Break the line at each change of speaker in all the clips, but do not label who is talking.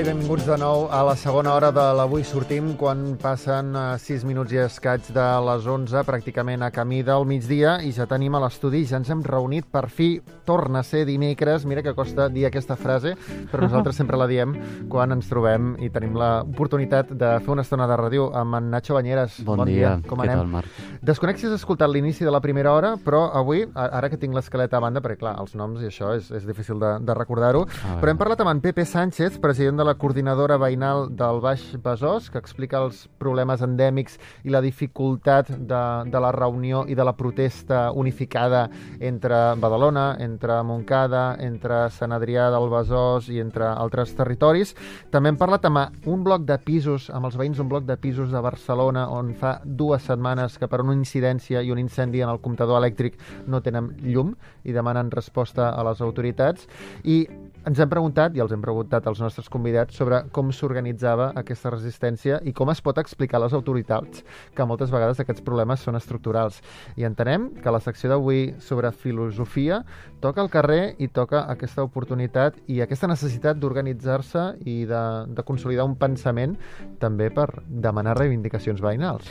i benvinguts de nou a la segona hora de l'Avui Sortim, quan passen 6 eh, minuts i escaig de les 11, pràcticament a camí del migdia, i ja tenim a l'estudi, ja ens hem reunit, per fi torna a ser dimecres, mira que costa dir aquesta frase, però nosaltres sempre la diem quan ens trobem i tenim l'oportunitat de fer una estona de ràdio amb en Nacho Banyeres.
Bon, bon dia. dia, com anem? Què tal, Marc?
Desconec si has escoltat l'inici de la primera hora, però avui, ara que tinc l'esquelet a banda, perquè clar, els noms i això és, és difícil de, de recordar-ho, però hem parlat amb en Pepe Sánchez, president president de la coordinadora veïnal del Baix Besòs, que explica els problemes endèmics i la dificultat de, de la reunió i de la protesta unificada entre Badalona, entre Montcada, entre Sant Adrià del Besòs i entre altres territoris. També hem parlat amb un bloc de pisos, amb els veïns d'un bloc de pisos de Barcelona, on fa dues setmanes que per una incidència i un incendi en el comptador elèctric no tenen llum i demanen resposta a les autoritats. I ens hem preguntat, i els hem preguntat als nostres convidats, sobre com s'organitzava aquesta resistència i com es pot explicar a les autoritats que moltes vegades aquests problemes són estructurals. I entenem que la secció d'avui sobre filosofia toca al carrer i toca aquesta oportunitat i aquesta necessitat d'organitzar-se i de, de consolidar un pensament també per demanar reivindicacions veïnals.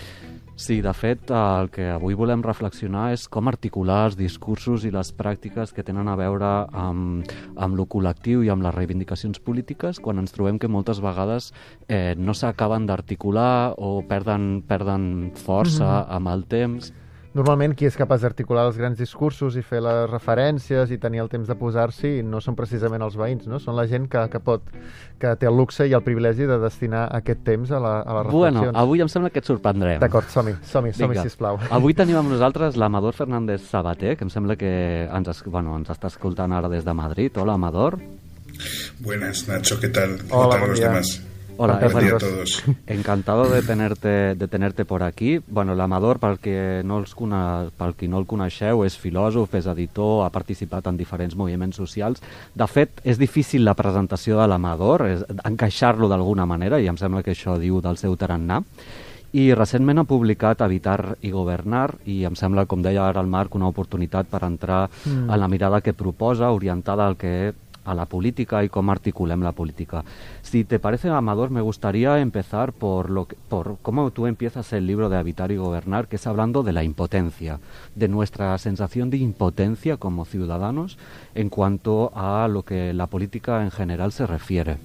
Sí, de fet, el que avui volem reflexionar és com articular els discursos i les pràctiques que tenen a veure amb, amb lo col·lectiu i amb les reivindicacions polítiques quan ens trobem que moltes vegades eh, no s'acaben d'articular o perden, perden força mm -hmm. amb el temps.
Normalment qui és capaç d'articular els grans discursos i fer les referències i tenir el temps de posar-s'hi no són precisament els veïns, no? Són la gent que, que pot, que té el luxe i el privilegi de destinar aquest temps a, la, a les reflexions.
Bueno, avui em sembla que et sorprendrem.
D'acord, som-hi, som-hi, som-hi, sisplau.
Avui tenim amb nosaltres l'Amador Fernández Sabater, que em sembla que ens, bueno, ens està escoltant ara des de Madrid. Hola, Amador.
Buenas, Nacho, ¿qué tal?
Hola, ¿Qué tal los demás?
Hola, Buen día a todos. Encantado de tenerte, de tenerte por aquí. Bueno, l'Amador, pel, que no els cona, pel qui no el coneixeu, és filòsof, és editor, ha participat en diferents moviments socials. De fet, és difícil la presentació de l'Amador, encaixar-lo d'alguna manera, i em sembla que això diu del seu tarannà. I recentment ha publicat Habitar i Governar i em sembla, com deia ara el Marc, una oportunitat per entrar mm. en la mirada que proposa, orientada al que a la política y cómo articulemos la política. Si te parece, Amador, me gustaría empezar por, lo que, por cómo tú empiezas el libro de Habitar y Gobernar, que es hablando de la impotencia, de nuestra sensación de impotencia como ciudadanos en cuanto a lo que la política en general se refiere.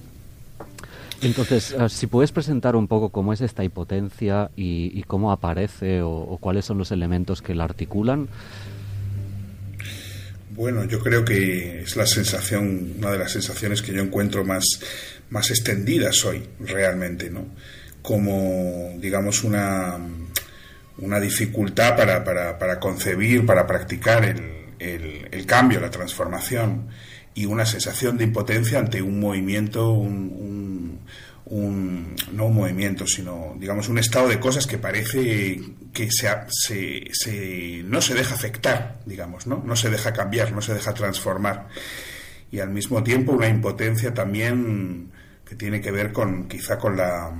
Entonces, eh, si puedes presentar un poco cómo es esta impotencia y, cómo aparece o cuáles son los elementos que la articulan,
bueno, yo creo que es la sensación, una de las sensaciones que yo encuentro más, más extendidas hoy, realmente, ¿no? Como, digamos, una, una dificultad para, para, para concebir, para practicar el, el, cambio, la transformación, y una sensación de impotencia ante un movimiento, un un, no un movimiento, sino digamos un estado de cosas que parece que se, se, no se deja afectar, digamos, ¿no? no se deja cambiar, no se deja transformar. Y al mismo tiempo una impotencia también que tiene que ver con quizá con la,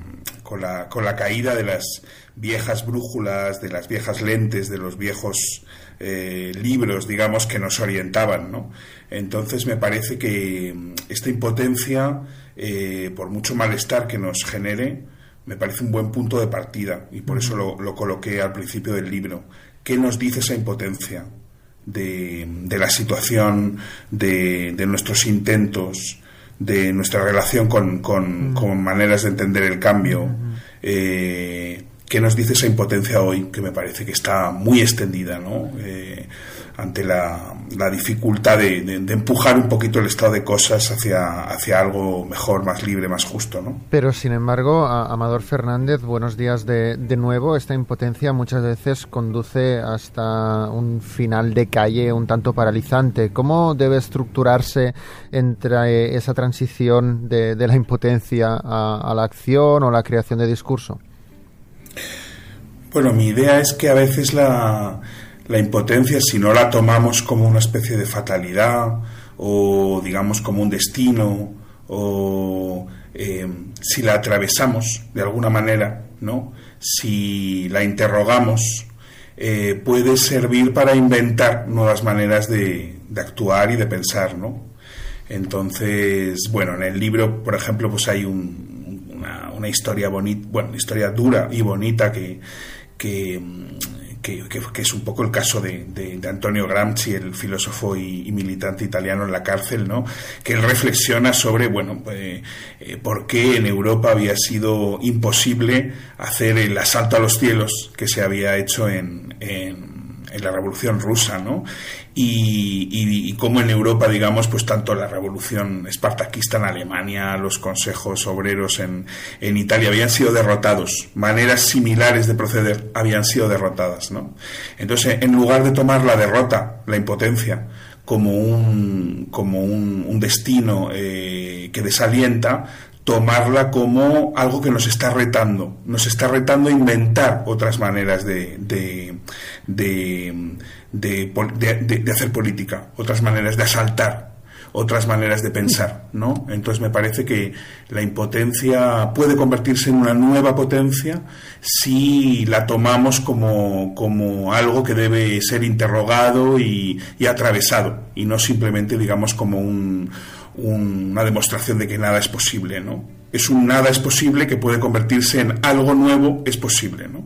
con la, con la caída de las viejas brújulas, de las viejas lentes, de los viejos eh, libros, digamos, que nos orientaban. ¿no? Entonces me parece que esta impotencia eh, por mucho malestar que nos genere, me parece un buen punto de partida y por eso lo, coloqué al principio del libro. ¿Qué nos dice esa impotencia de, la situación, de, nuestros intentos, de nuestra relación con, maneras de entender el cambio? Eh, ¿Qué nos dice esa impotencia hoy, que me parece que está muy extendida, ¿no? Eh, ante la, dificultad de, empujar un poquito el estado de cosas hacia, hacia algo mejor, más libre, más justo. ¿no?
Pero, sin embargo, Amador Fernández, buenos días de, de nuevo. Esta impotencia muchas veces conduce hasta un final de calle un tanto paralizante. ¿Cómo debe estructurarse entre esa transición de, la impotencia a, a la acción o la creación de discurso?
Bueno, mi idea es que a veces la, impotencia, si no la tomamos como una especie de fatalidad o digamos como un destino o eh, si la atravesamos de alguna manera, ¿no? Si la interrogamos, eh, puede servir para inventar nuevas maneras de, actuar y de pensar, ¿no? Entonces, bueno, en el libro, por ejemplo, pues hay una, una, historia bonita, bueno, historia dura y bonita que, que, que, es un poco el caso de, de, Antonio Gramsci, el filósofo y, militante italiano en la cárcel, ¿no? que él reflexiona sobre bueno, pues, eh, por qué en Europa había sido imposible hacer el asalto a los cielos que se había hecho en en la Revolución Rusa, ¿no? Y, y, cómo en Europa, digamos, pues tanto la Revolución espartaquista en Alemania, los consejos obreros en, Italia habían sido derrotados, maneras similares de proceder habían sido derrotadas, ¿no? Entonces, en lugar de tomar la derrota, la impotencia, como un, como un, destino eh, que desalienta, tomarla como algo que nos está retando, nos está retando a inventar otras maneras de, de, de, hacer política, otras maneras de asaltar, otras maneras de pensar, ¿no? Entonces me parece que la impotencia puede convertirse en una nueva potencia si la tomamos como, como algo que debe ser interrogado y, y atravesado, y no simplemente, digamos, como un, una demostración de que nada es posible, ¿no? Es un nada es posible que puede convertirse en algo nuevo es posible, ¿no?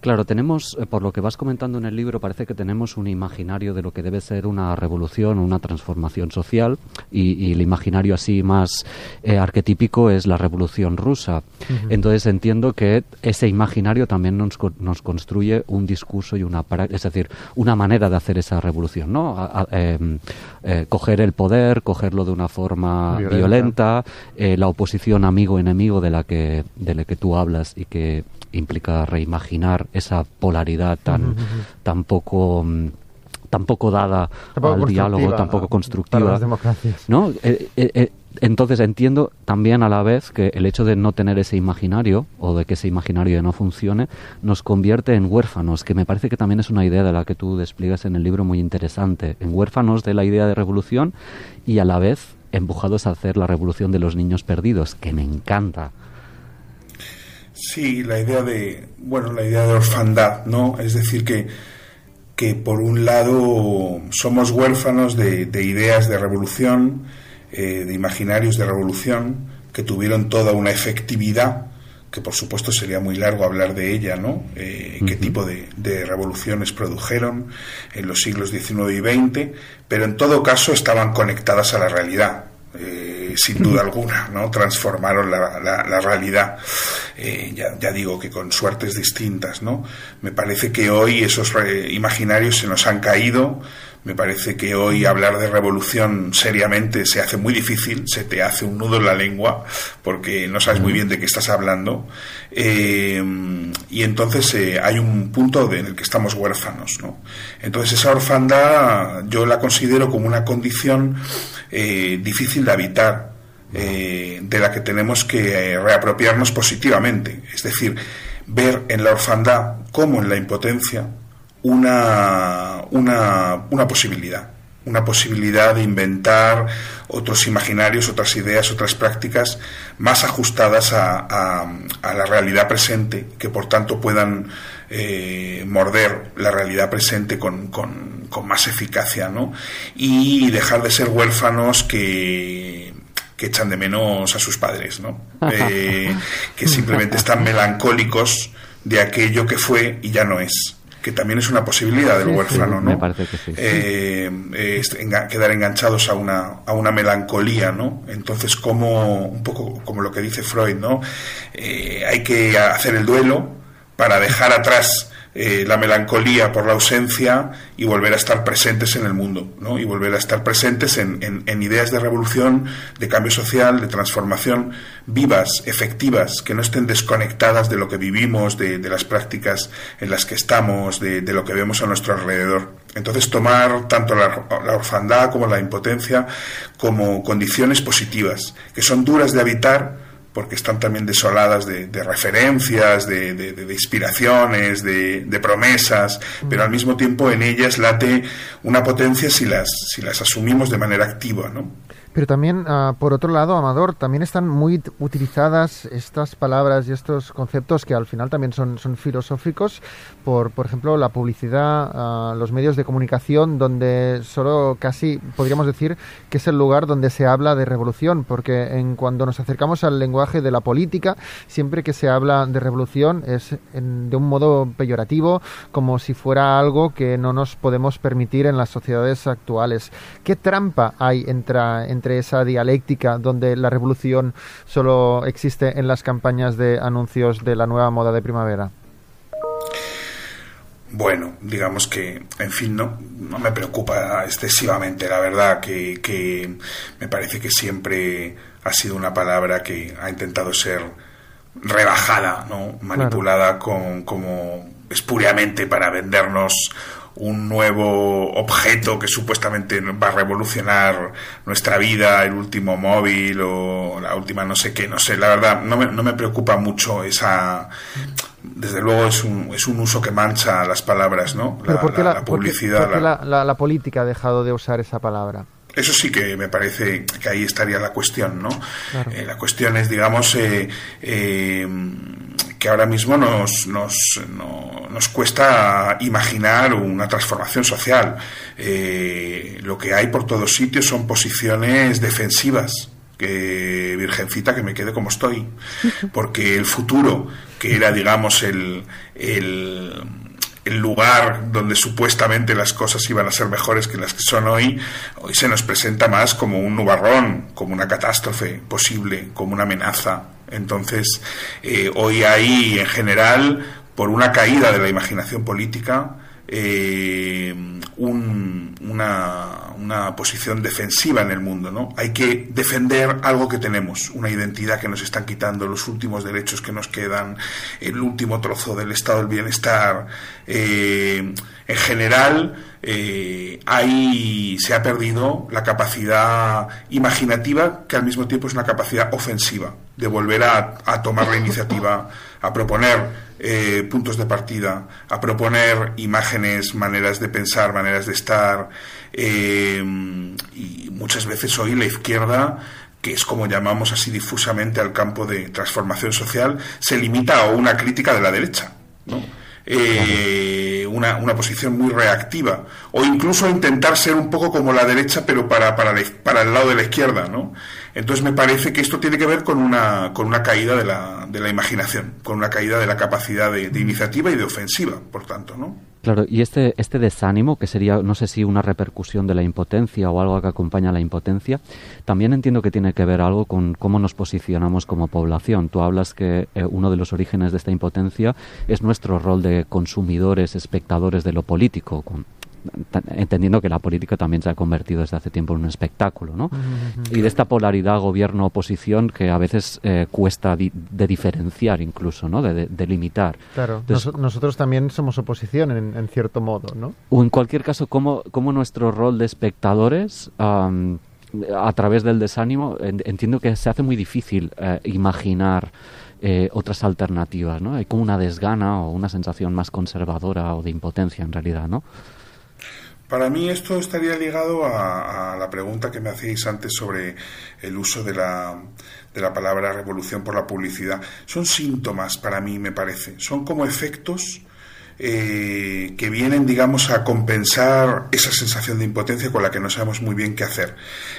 Claro, tenemos, eh, por lo que vas comentando en el libro, parece que tenemos un imaginario de lo que debe ser una revolución, una transformación social, y, el imaginario así más eh, arquetípico es la revolución rusa. Entonces entiendo que ese imaginario también nos, nos, construye un discurso y una, es decir, una manera de hacer esa revolución, ¿no? Em, eh, coger el poder, cogerlo de una forma violenta, la oposición amigo-enemigo de la que de la que tú hablas y que implica reimaginar esa polaridad tan, tan poco mm, tampoco dada al diálogo, tampoco constructiva. ¿no? Eh, eh, eh, entonces entiendo también a la vez que el hecho de no tener ese imaginario o de que ese imaginario no funcione nos convierte en huérfanos, que me parece que también es una idea de la que tú despliegas en el libro muy interesante, en huérfanos de la idea de revolución y a la vez empujados a hacer la revolución de los niños perdidos, que me encanta.
Sí, la idea de, bueno, la idea de orfandad, ¿no? Es decir, que, que por un lado somos huérfanos de, ideas de revolución, eh, de imaginarios de revolución, que tuvieron toda una efectividad, que por supuesto sería muy largo hablar de ella, ¿no? Eh, qué tipo de, de, revoluciones produjeron en los siglos XIX y XX, pero en todo caso estaban conectadas a la realidad. Eh, sin duda alguna, ¿no? Transformaron la, la, realidad. Eh, ya, ya, digo que con suertes distintas, ¿no? Me parece que hoy esos imaginarios se nos han caído, me parece que hoy hablar de revolución seriamente se hace muy difícil, se te hace un nudo en la lengua porque no sabes muy bien de qué estás hablando. Eh, y entonces eh, hay un punto en el que estamos huérfanos. ¿no? Entonces esa orfandad yo la considero como una condición eh, difícil de habitar, de la que tenemos que reapropiarnos positivamente. Es decir, ver en la orfandad como en la impotencia una, una, una posibilidad una posibilidad de inventar otros imaginarios, otras ideas, otras prácticas más ajustadas a, a, la realidad presente, que por tanto puedan eh, morder la realidad presente con, con, con, más eficacia, ¿no? Y dejar de ser huérfanos que, que echan de menos a sus padres, ¿no? Eh, que simplemente están melancólicos de aquello que fue y ya no es que también es una posibilidad del huérfano, ¿no?
Me parece que sí.
Eh, quedar enganchados a una, a una melancolía, ¿no? Entonces, como un poco como lo que dice Freud, ¿no? Eh, hay que hacer el duelo para dejar atrás eh, la melancolía por la ausencia y volver a estar presentes en el mundo, ¿no? y volver a estar presentes en, en, ideas de revolución, de cambio social, de transformación vivas, efectivas, que no estén desconectadas de lo que vivimos, de, de las prácticas en las que estamos, de, de, lo que vemos a nuestro alrededor. Entonces tomar tanto la, la orfandad como la impotencia como condiciones positivas, que son duras de habitar, porque están también desoladas de, referencias, de, inspiraciones, de, promesas, pero al mismo tiempo en ellas late una potencia si las, si las asumimos de manera activa, ¿no?
Pero también, uh, por otro lado, Amador, también están muy utilizadas estas palabras y estos conceptos que al final también son, son filosóficos por, por ejemplo, la publicidad, uh, los medios de comunicación, donde solo casi podríamos decir que es el lugar donde se habla de revolución, porque en cuando nos acercamos al lenguaje de la política, siempre que se habla de revolución es en, de un modo peyorativo, como si fuera algo que no nos podemos permitir en las sociedades actuales. ¿Qué trampa hay entre, entre entre esa dialéctica donde la revolución solo existe en las campañas de anuncios de la nueva moda de primavera?
Bueno, digamos que, en fin, no, no me preocupa excesivamente, la verdad, que, que me parece que siempre ha sido una palabra que ha intentado ser rebajada, ¿no? manipulada con, como espuriamente para vendernos un nuevo objeto que supuestamente va a revolucionar nuestra vida, el último móvil o la última no sé qué, no sé, la verdad no me, no me preocupa mucho esa... Desde luego es un, es un uso que mancha las palabras, ¿no?
La, la, publicidad. la, la política ha dejado de usar esa palabra?
Eso sí que me parece que ahí estaría la cuestión, ¿no? Eh, la cuestión es, digamos, eh, eh, que ahora mismo nos, nos, nos, cuesta imaginar una transformación social. lo que hay por todos sitios son posiciones defensivas que virgencita que me quede como estoy porque el futuro que era digamos el, el el lugar donde supuestamente las cosas iban a ser mejores que las que son hoy, hoy se nos presenta más como un nubarrón, como una catástrofe posible, como una amenaza. Entonces, eh, hoy hay en general, por una caída de la imaginación política, eh, una, posición defensiva en el mundo. ¿no? Hay que defender algo que tenemos, una identidad que nos están quitando, los últimos derechos que nos quedan, el último trozo del estado del bienestar. Eh, en general, ahí se ha perdido la capacidad imaginativa, que al mismo tiempo es una capacidad ofensiva, de volver a, a tomar la iniciativa, a proponer eh, puntos de partida, a proponer imágenes, maneras de pensar, maneras de estar. Eh, y muchas veces hoy la izquierda que es como llamamos así difusamente al campo de transformación social, se limita a una crítica de la derecha. Eh, una, una, posición muy reactiva o incluso intentar ser un poco como la derecha pero para, para, para el lado de la izquierda ¿no? Entonces me parece que esto tiene que ver con una, con una caída de la, de la imaginación, con una caída de la capacidad de, iniciativa y de ofensiva, por tanto, ¿no?
Claro, y este, este desánimo, que sería, no sé si una repercusión de la impotencia o algo que acompaña a la impotencia, también entiendo que tiene que ver algo con cómo nos posicionamos como población. Tú hablas que eh, uno de los orígenes de esta impotencia es nuestro rol de consumidores, espectadores de lo político, entendiendo que la política también se ha convertido desde hace tiempo en un espectáculo, ¿no? y de esta polaridad gobierno-oposición que a veces eh, cuesta de diferenciar incluso, ¿no? De, delimitar.
Claro, nosotros también somos oposición en, cierto modo, ¿no?
O en cualquier caso, ¿cómo, cómo nuestro rol de espectadores... a través del desánimo, entiendo que se hace muy difícil eh, imaginar eh, otras alternativas, ¿no? Hay como una desgana o una sensación más conservadora o de impotencia en realidad, ¿no?
Para mí esto estaría ligado a, la pregunta que me hacéis antes sobre el uso de la, de la palabra revolución por la publicidad. Son síntomas para mí, me parece. Son como efectos eh, que vienen, digamos, a compensar esa sensación de impotencia con la que no sabemos muy bien qué hacer.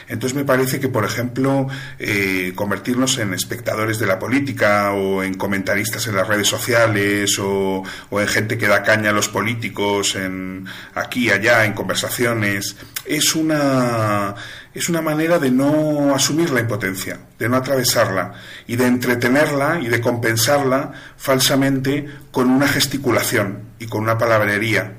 Entonces me parece que, por ejemplo, eh, convertirnos en espectadores de la política o en comentaristas en las redes sociales o, o en gente que da caña a los políticos en aquí, allá, en conversaciones, es una es una manera de no asumir la impotencia, de no atravesarla y de entretenerla y de compensarla falsamente con una gesticulación y con una palabrería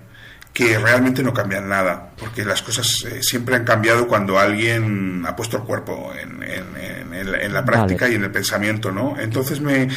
que realmente no cambian nada, porque las cosas eh, siempre han cambiado cuando alguien ha puesto el cuerpo en, la práctica y en el pensamiento, ¿no? Entonces me,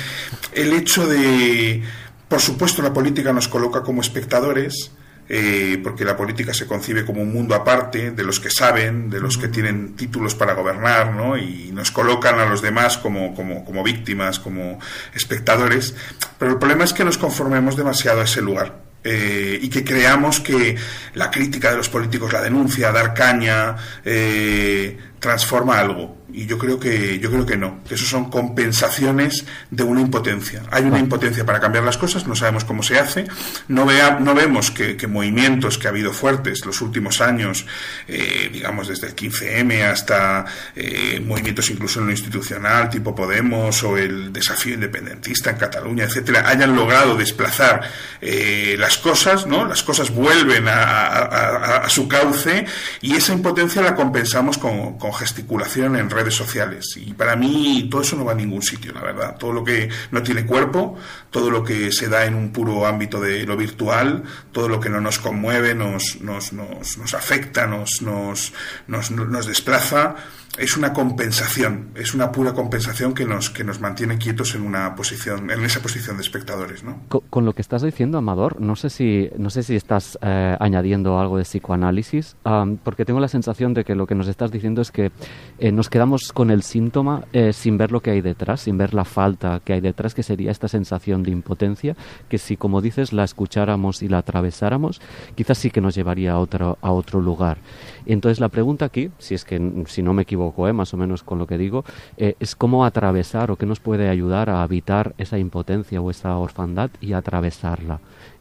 el hecho de, por supuesto, la política nos coloca como espectadores, eh, porque la política se concibe como un mundo aparte de los que saben, de los que tienen títulos para gobernar, ¿no? Y nos colocan a los demás como, como, como víctimas, como espectadores. Pero el problema es que nos conformemos demasiado a ese lugar. Eh, y que creamos que la crítica de los políticos, la denuncia, dar caña, eh, transforma algo. Y yo creo que yo creo que no. Que eso son compensaciones de una impotencia. Hay una impotencia para cambiar las cosas, no sabemos cómo se hace. No, vea, no vemos que, movimientos que ha habido fuertes los últimos años, eh, digamos desde el 15M hasta eh, movimientos incluso en lo institucional, tipo Podemos o el desafío independentista en Cataluña, etcétera, hayan logrado desplazar eh, las cosas, ¿no? Las cosas vuelven a, su cauce y esa impotencia la compensamos con, con gesticulación en redes sociales. Y para mí todo eso no va a ningún sitio, la verdad. Todo lo que no tiene cuerpo, todo lo que se da en un puro ámbito de lo virtual, todo lo que no nos conmueve, nos, nos, nos, nos afecta, nos, nos, nos, nos desplaza, es una compensación, es una pura compensación que nos, que nos mantiene quietos en una posición, en esa posición de espectadores, ¿no?
Con, lo que estás diciendo, Amador, no sé si, no sé si estás eh, añadiendo algo de psicoanálisis, porque tengo la sensación de que lo que nos estás diciendo es que eh, nos quedamos con el síntoma eh, sin ver lo que hay detrás, sin ver la falta que hay detrás, que sería esta sensación de impotencia, que si, como dices, la escucháramos y la atravesáramos, quizás sí que nos llevaría a otro, a otro lugar. Entonces la pregunta aquí, si es que si no me equivoco, ¿eh? más o menos con lo que digo, eh, es cómo atravesar o qué nos puede ayudar a evitar esa impotencia o esa orfandad y atravesarla.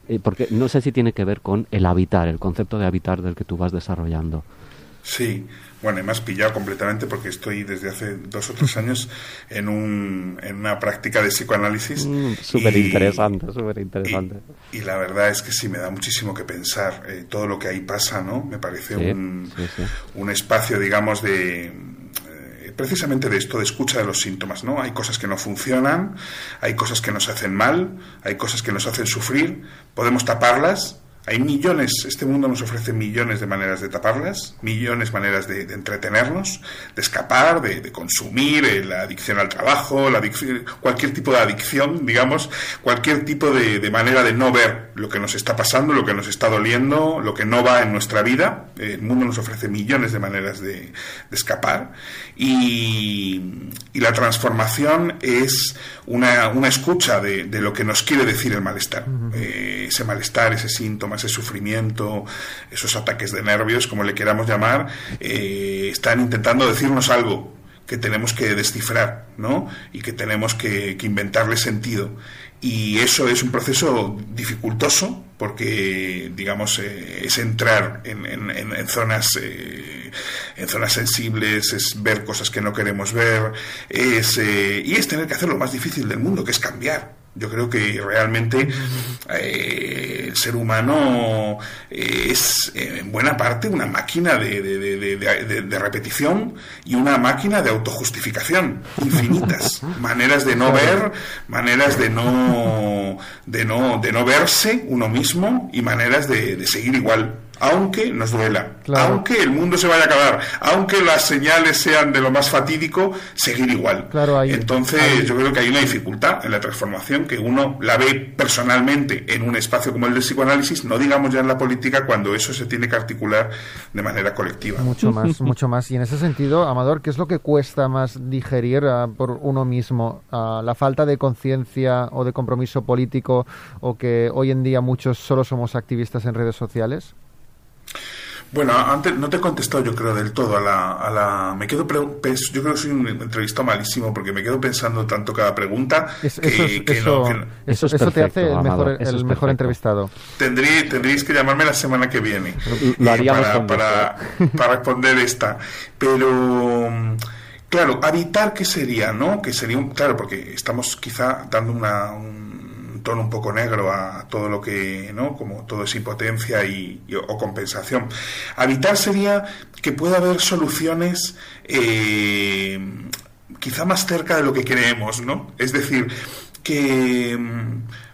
Eh, porque no sé si tiene que ver con el habitar, el concepto de habitar del que tú vas desarrollando.
Sí, bueno, me has pillado completamente porque estoy desde hace dos o tres años en, un, en una práctica de psicoanálisis.
Mm, súper interesante, súper interesante.
Y, la verdad es que sí, me da muchísimo que pensar. Eh, todo lo que ahí pasa, ¿no? Me parece un, un espacio, digamos, de eh, precisamente de esto, de escucha de los síntomas, ¿no? Hay cosas que no funcionan, hay cosas que nos hacen mal, hay cosas que nos hacen sufrir, podemos taparlas, hay millones, este mundo nos ofrece millones de maneras de taparlas, millones de maneras de, entretenernos, de escapar, de, consumir, eh, la adicción al trabajo, la cualquier tipo de adicción, digamos, cualquier tipo de, manera de no ver lo que nos está pasando, lo que nos está doliendo, lo que no va en nuestra vida. El mundo nos ofrece millones de maneras de, escapar. Y, la transformación es una, escucha de, lo que nos quiere decir el malestar, eh, ese malestar, ese síntoma ese sufrimiento, esos ataques de nervios, como le queramos llamar, eh, están intentando decirnos algo que tenemos que descifrar, ¿no? Y que tenemos que, inventarle sentido. Y eso es un proceso dificultoso porque, digamos, eh, es entrar en, zonas eh, en zonas sensibles, es ver cosas que no queremos ver, es, y es tener que hacer lo más difícil del mundo, que es cambiar. Yo creo que realmente eh, el ser humano eh, es en buena parte una máquina de, de, repetición y una máquina de autojustificación infinitas. Maneras de no ver maneras de no de no de no verse uno mismo y maneras de seguir igual aunque nos duela, aunque el mundo se vaya a acabar, aunque las señales sean de lo más fatídico, seguir igual. Entonces, yo creo que hay una dificultad en la transformación que uno la ve personalmente en un espacio como el del psicoanálisis, no digamos ya en la política, cuando eso se tiene que articular de manera colectiva.
Mucho más, mucho más. Y en ese sentido, Amador, ¿qué es lo que cuesta más digerir ah, por uno mismo? Ah, ¿La falta de conciencia o de compromiso político o que hoy en día muchos solo somos activistas en redes sociales?
Bueno, antes no te he contestado yo creo del todo a la... A la me quedo yo creo que soy un entrevistado malísimo porque me quedo pensando tanto cada pregunta que,
eso, eso, te hace el mejor, el mejor entrevistado.
tendréis que llamarme la semana que viene para, para, para, responder esta. Pero... Claro, habitar, ¿qué sería? ¿No? Que sería un... Claro, porque estamos quizá dando una, tono un poco negro a todo lo que, ¿no? Como todo es impotencia y, o compensación. Habitar sería que pueda haber soluciones eh, quizá más cerca de lo que creemos, ¿no? Es decir, que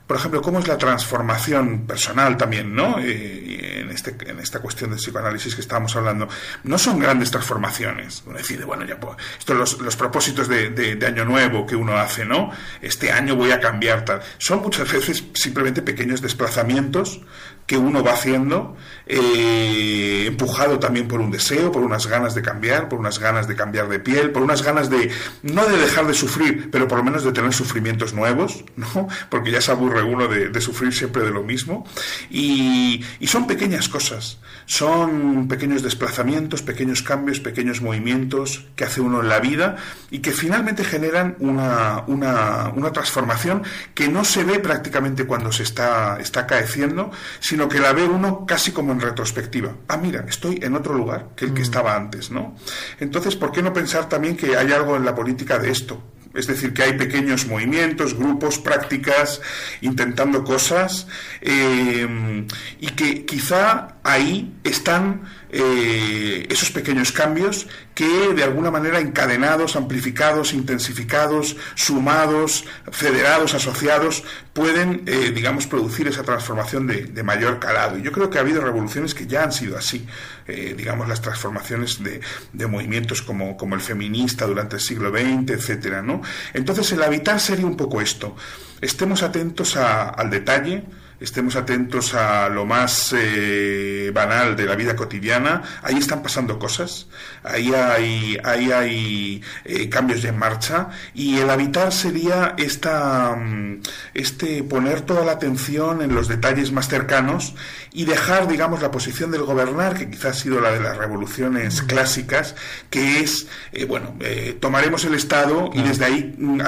por ejemplo, cómo es la transformación personal también, ¿no? Eh, en, este, en esta cuestión de psicoanálisis que estábamos hablando, no son grandes transformaciones. Uno decide, bueno, ya pues, estos los, los propósitos de, de, año nuevo que uno hace, ¿no? Este año voy a cambiar tal. Son muchas veces simplemente pequeños desplazamientos que uno va haciendo, eh, empujado también por un deseo, por unas ganas de cambiar, por unas ganas de cambiar de piel, por unas ganas de, no de dejar de sufrir, pero por lo menos de tener sufrimientos nuevos, ¿no? Porque ya se aburre uno de, sufrir siempre de lo mismo. Y, son pequeñas cosas, son pequeños desplazamientos, pequeños cambios, pequeños movimientos que hace uno en la vida y que finalmente generan una, una, una transformación que no se ve prácticamente cuando se está, está acaeciendo, sino que la ve uno casi como en retrospectiva. Ah, mira, estoy en otro lugar que el que mm. estaba antes, ¿no? Entonces, ¿por qué no pensar también que hay algo en la política de esto? Es decir, que hay pequeños movimientos, grupos, prácticas, intentando cosas, eh, y que quizá ahí están eh, esos pequeños cambios que de alguna manera encadenados, amplificados, intensificados, sumados, federados, asociados, pueden, eh, digamos, producir esa transformación de, mayor calado. Y yo creo que ha habido revoluciones que ya han sido así, eh, digamos, las transformaciones de, movimientos como, como, el feminista durante el siglo XX, etcétera, ¿no? Entonces, el habitar sería un poco esto. Estemos atentos al detalle, estemos atentos a lo más eh, banal de la vida cotidiana, ahí están pasando cosas, ahí hay, ahí hay eh, cambios en marcha y el habitar sería esta, mm, este poner toda la atención en los detalles más cercanos y dejar, digamos, la posición del gobernar, que quizás ha sido la de las revoluciones clásicas, que es, eh, bueno, tomaremos el Estado y desde ahí mm,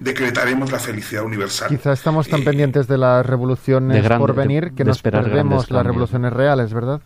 decretaremos la felicidad universal.
Quizás estamos tan pendientes de la revolución revoluciones por venir que nos perdemos las revoluciones reales, ¿verdad?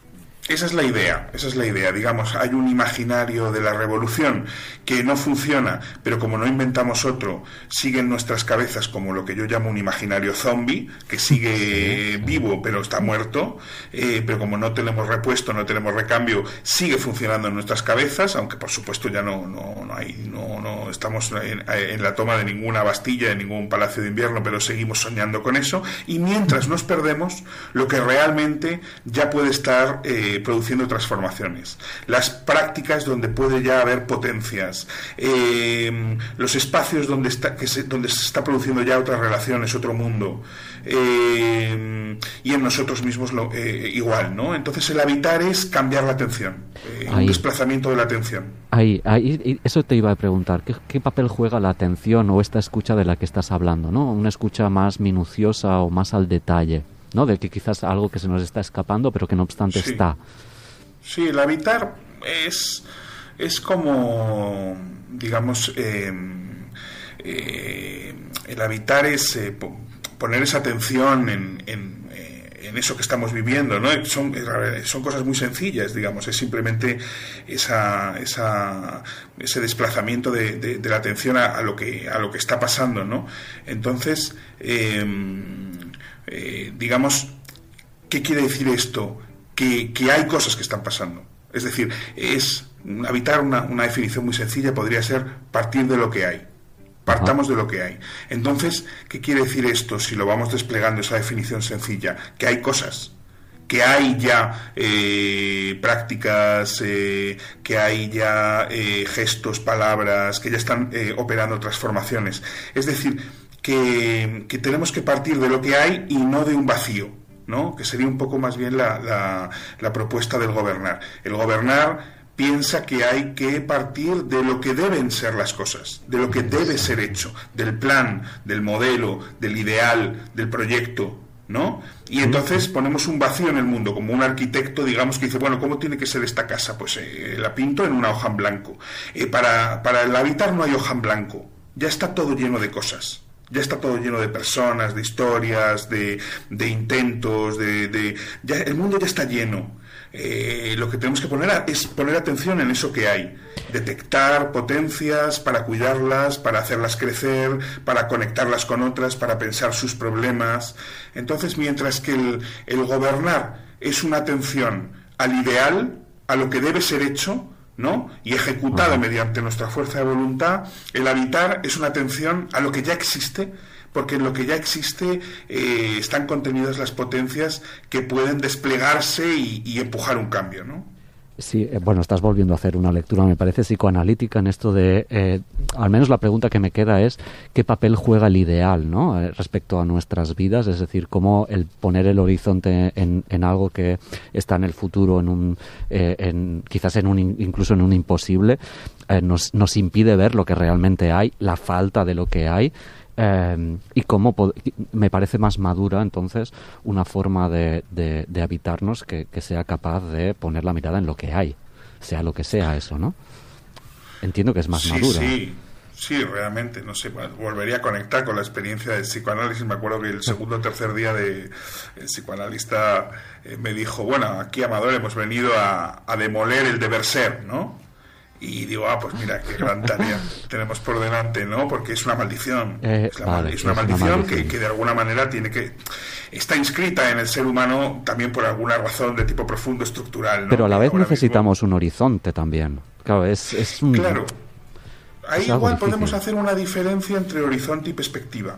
Esa es la idea, esa es la idea. Digamos, hay un imaginario de la revolución que no funciona, pero como no inventamos otro, sigue en nuestras cabezas como lo que yo llamo un imaginario zombie, que sigue vivo pero está muerto, eh, pero como no tenemos repuesto, no tenemos recambio, sigue funcionando en nuestras cabezas, aunque por supuesto ya no, no, no hay, no, no estamos en, la toma de ninguna bastilla, de ningún palacio de invierno, pero seguimos soñando con eso. Y mientras nos perdemos, lo que realmente ya puede estar eh, produciendo transformaciones, las prácticas donde puede ya haber potencias, eh, los espacios donde, está, que se, donde se está produciendo ya otras relaciones, otro mundo, eh, y en nosotros mismos lo, eh, igual, ¿no? Entonces el habitar es cambiar la atención, un desplazamiento de la atención.
Ahí, ahí, eso te iba a preguntar, ¿qué, ¿qué, papel juega la atención o esta escucha de la que estás hablando, ¿no? Una escucha más minuciosa o más al detalle. ¿No? De que quizás algo que se nos está escapando, pero que no obstante está.
Sí, el habitar es, es como, digamos, eh, eh, el habitar es eh, poner esa atención en, en, eso que estamos viviendo, ¿no? Son, son cosas muy sencillas, digamos, es simplemente esa, esa, ese desplazamiento de, la atención a, lo que, a lo que está pasando, ¿no? Entonces, eh, digamos, ¿qué quiere decir esto? Que, hay cosas que están pasando. Es decir, es habitar una, definición muy sencilla podría ser partir de lo que hay. Partamos de lo que hay. Entonces, ¿qué quiere decir esto si lo vamos desplegando esa definición sencilla? Que hay cosas, que hay ya eh, prácticas, eh, que hay ya gestos, palabras, que ya están operando transformaciones. Es decir, que, tenemos que partir de lo que hay y no de un vacío, ¿no? que sería un poco más bien la, la, propuesta del gobernar. El gobernar piensa que hay que partir de lo que deben ser las cosas, de lo que debe ser hecho, del plan, del modelo, del ideal, del proyecto, ¿no? Y entonces ponemos un vacío en el mundo, como un arquitecto, digamos, que dice, bueno, ¿cómo tiene que ser esta casa? Pues eh, la pinto en una hoja en blanco. Eh, para, para el habitar no hay hoja en blanco, ya está todo lleno de cosas ya está todo lleno de personas, de historias, de, de intentos, de, ya, el mundo ya está lleno. Eh, lo que tenemos que poner es poner atención en eso que hay, detectar potencias para cuidarlas, para hacerlas crecer, para conectarlas con otras, para pensar sus problemas. Entonces, mientras que el, el gobernar es una atención al ideal, a lo que debe ser hecho, ¿no? y ejecutada mediante nuestra fuerza de voluntad, el habitar es una atención a lo que ya existe, porque en lo que ya existe eh, están contenidas las potencias que pueden desplegarse y, y empujar un cambio. ¿no?
Sí, eh, bueno, estás volviendo a hacer una lectura, me parece, psicoanalítica en esto de, eh, al menos la pregunta que me queda es, ¿qué papel juega el ideal, ¿no? Eh, respecto a nuestras vidas, es decir, cómo el poner el horizonte en, en algo que está en el futuro, en un, en, quizás en un, incluso en un imposible, nos, nos impide ver lo que realmente hay, la falta de lo que hay, Eh, y cómo me parece más madura entonces una forma de, de, habitarnos que, que, sea capaz de poner la mirada en lo que hay, sea lo que sea eso, ¿no? Entiendo que es más madura.
Sí. Sí, realmente, no sé, volvería a conectar con la experiencia del psicoanálisis. Me acuerdo que el segundo o tercer día de el psicoanalista eh, me dijo, bueno, aquí Amador hemos venido a, a demoler el deber ser, ¿no? Y digo, ah, pues mira, qué gran tarea tenemos por delante, ¿no? Porque es una maldición.
Eh,
es, una maldición, Que, que, de alguna manera tiene que. Está inscrita en el ser humano también por alguna razón de tipo profundo, estructural. ¿no?
Pero a la vez necesitamos un horizonte también. Claro, es, es un.
Claro. Ahí igual podemos hacer una diferencia entre horizonte y perspectiva.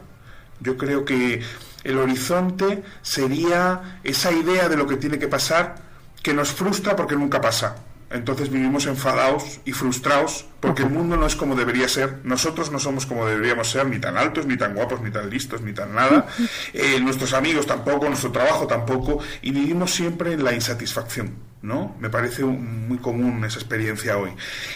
Yo creo que el horizonte sería esa idea de lo que tiene que pasar que nos frustra porque nunca pasa entonces vivimos enfadados y frustrados porque el mundo no es como debería ser, nosotros no somos como deberíamos ser, ni tan altos, ni tan guapos, ni tan listos, ni tan nada, eh, nuestros amigos tampoco, nuestro trabajo tampoco, y vivimos siempre en la insatisfacción, ¿no? Me parece muy común esa experiencia hoy.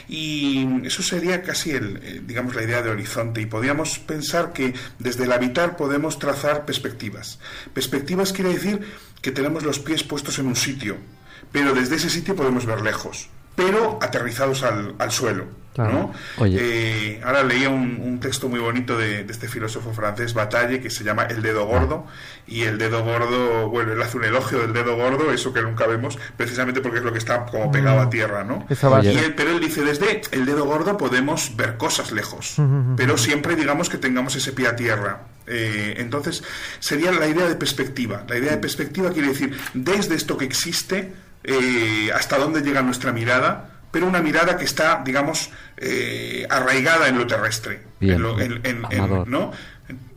Y eso sería casi, el, eh, digamos, la idea de horizonte, y podríamos pensar que desde el habitar podemos trazar perspectivas. Perspectivas quiere decir que tenemos los pies puestos en un sitio, pero desde ese sitio podemos ver lejos, pero aterrizados al, al suelo. ¿no? Eh, ahora leía un, texto muy bonito de, este filósofo francés Bataille que se llama El dedo gordo y el dedo gordo, bueno, él hace un elogio del dedo gordo, eso que nunca vemos, precisamente porque es lo que está como pegado a mm. tierra, ¿no? pero él dice, desde el dedo gordo podemos ver cosas lejos, pero siempre digamos que tengamos ese pie a tierra. Eh, entonces, sería la idea de perspectiva. La idea de perspectiva quiere decir, desde esto que existe, eh, hasta dónde llega nuestra mirada, pero una mirada que está, digamos, eh, arraigada en lo terrestre. ¿no?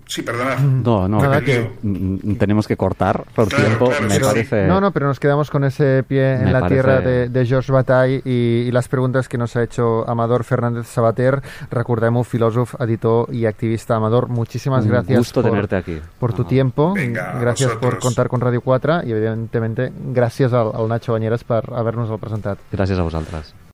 Sí, perdona.
No, no, que tenemos que cortar por tiempo, me parece...
No, no, pero nos quedamos con ese pie en la tierra de, de George Bataille y, las preguntas que nos ha hecho Amador Fernández Sabater, recordemos filósofo, editor y activista. Amador, muchísimas
Un
gracias
gusto
por,
tenerte aquí.
por tu tiempo, gracias por contar con Radio 4 y evidentemente gracias al, al Nacho Bañeres por habernos el presentat.
Gràcies a vosaltres.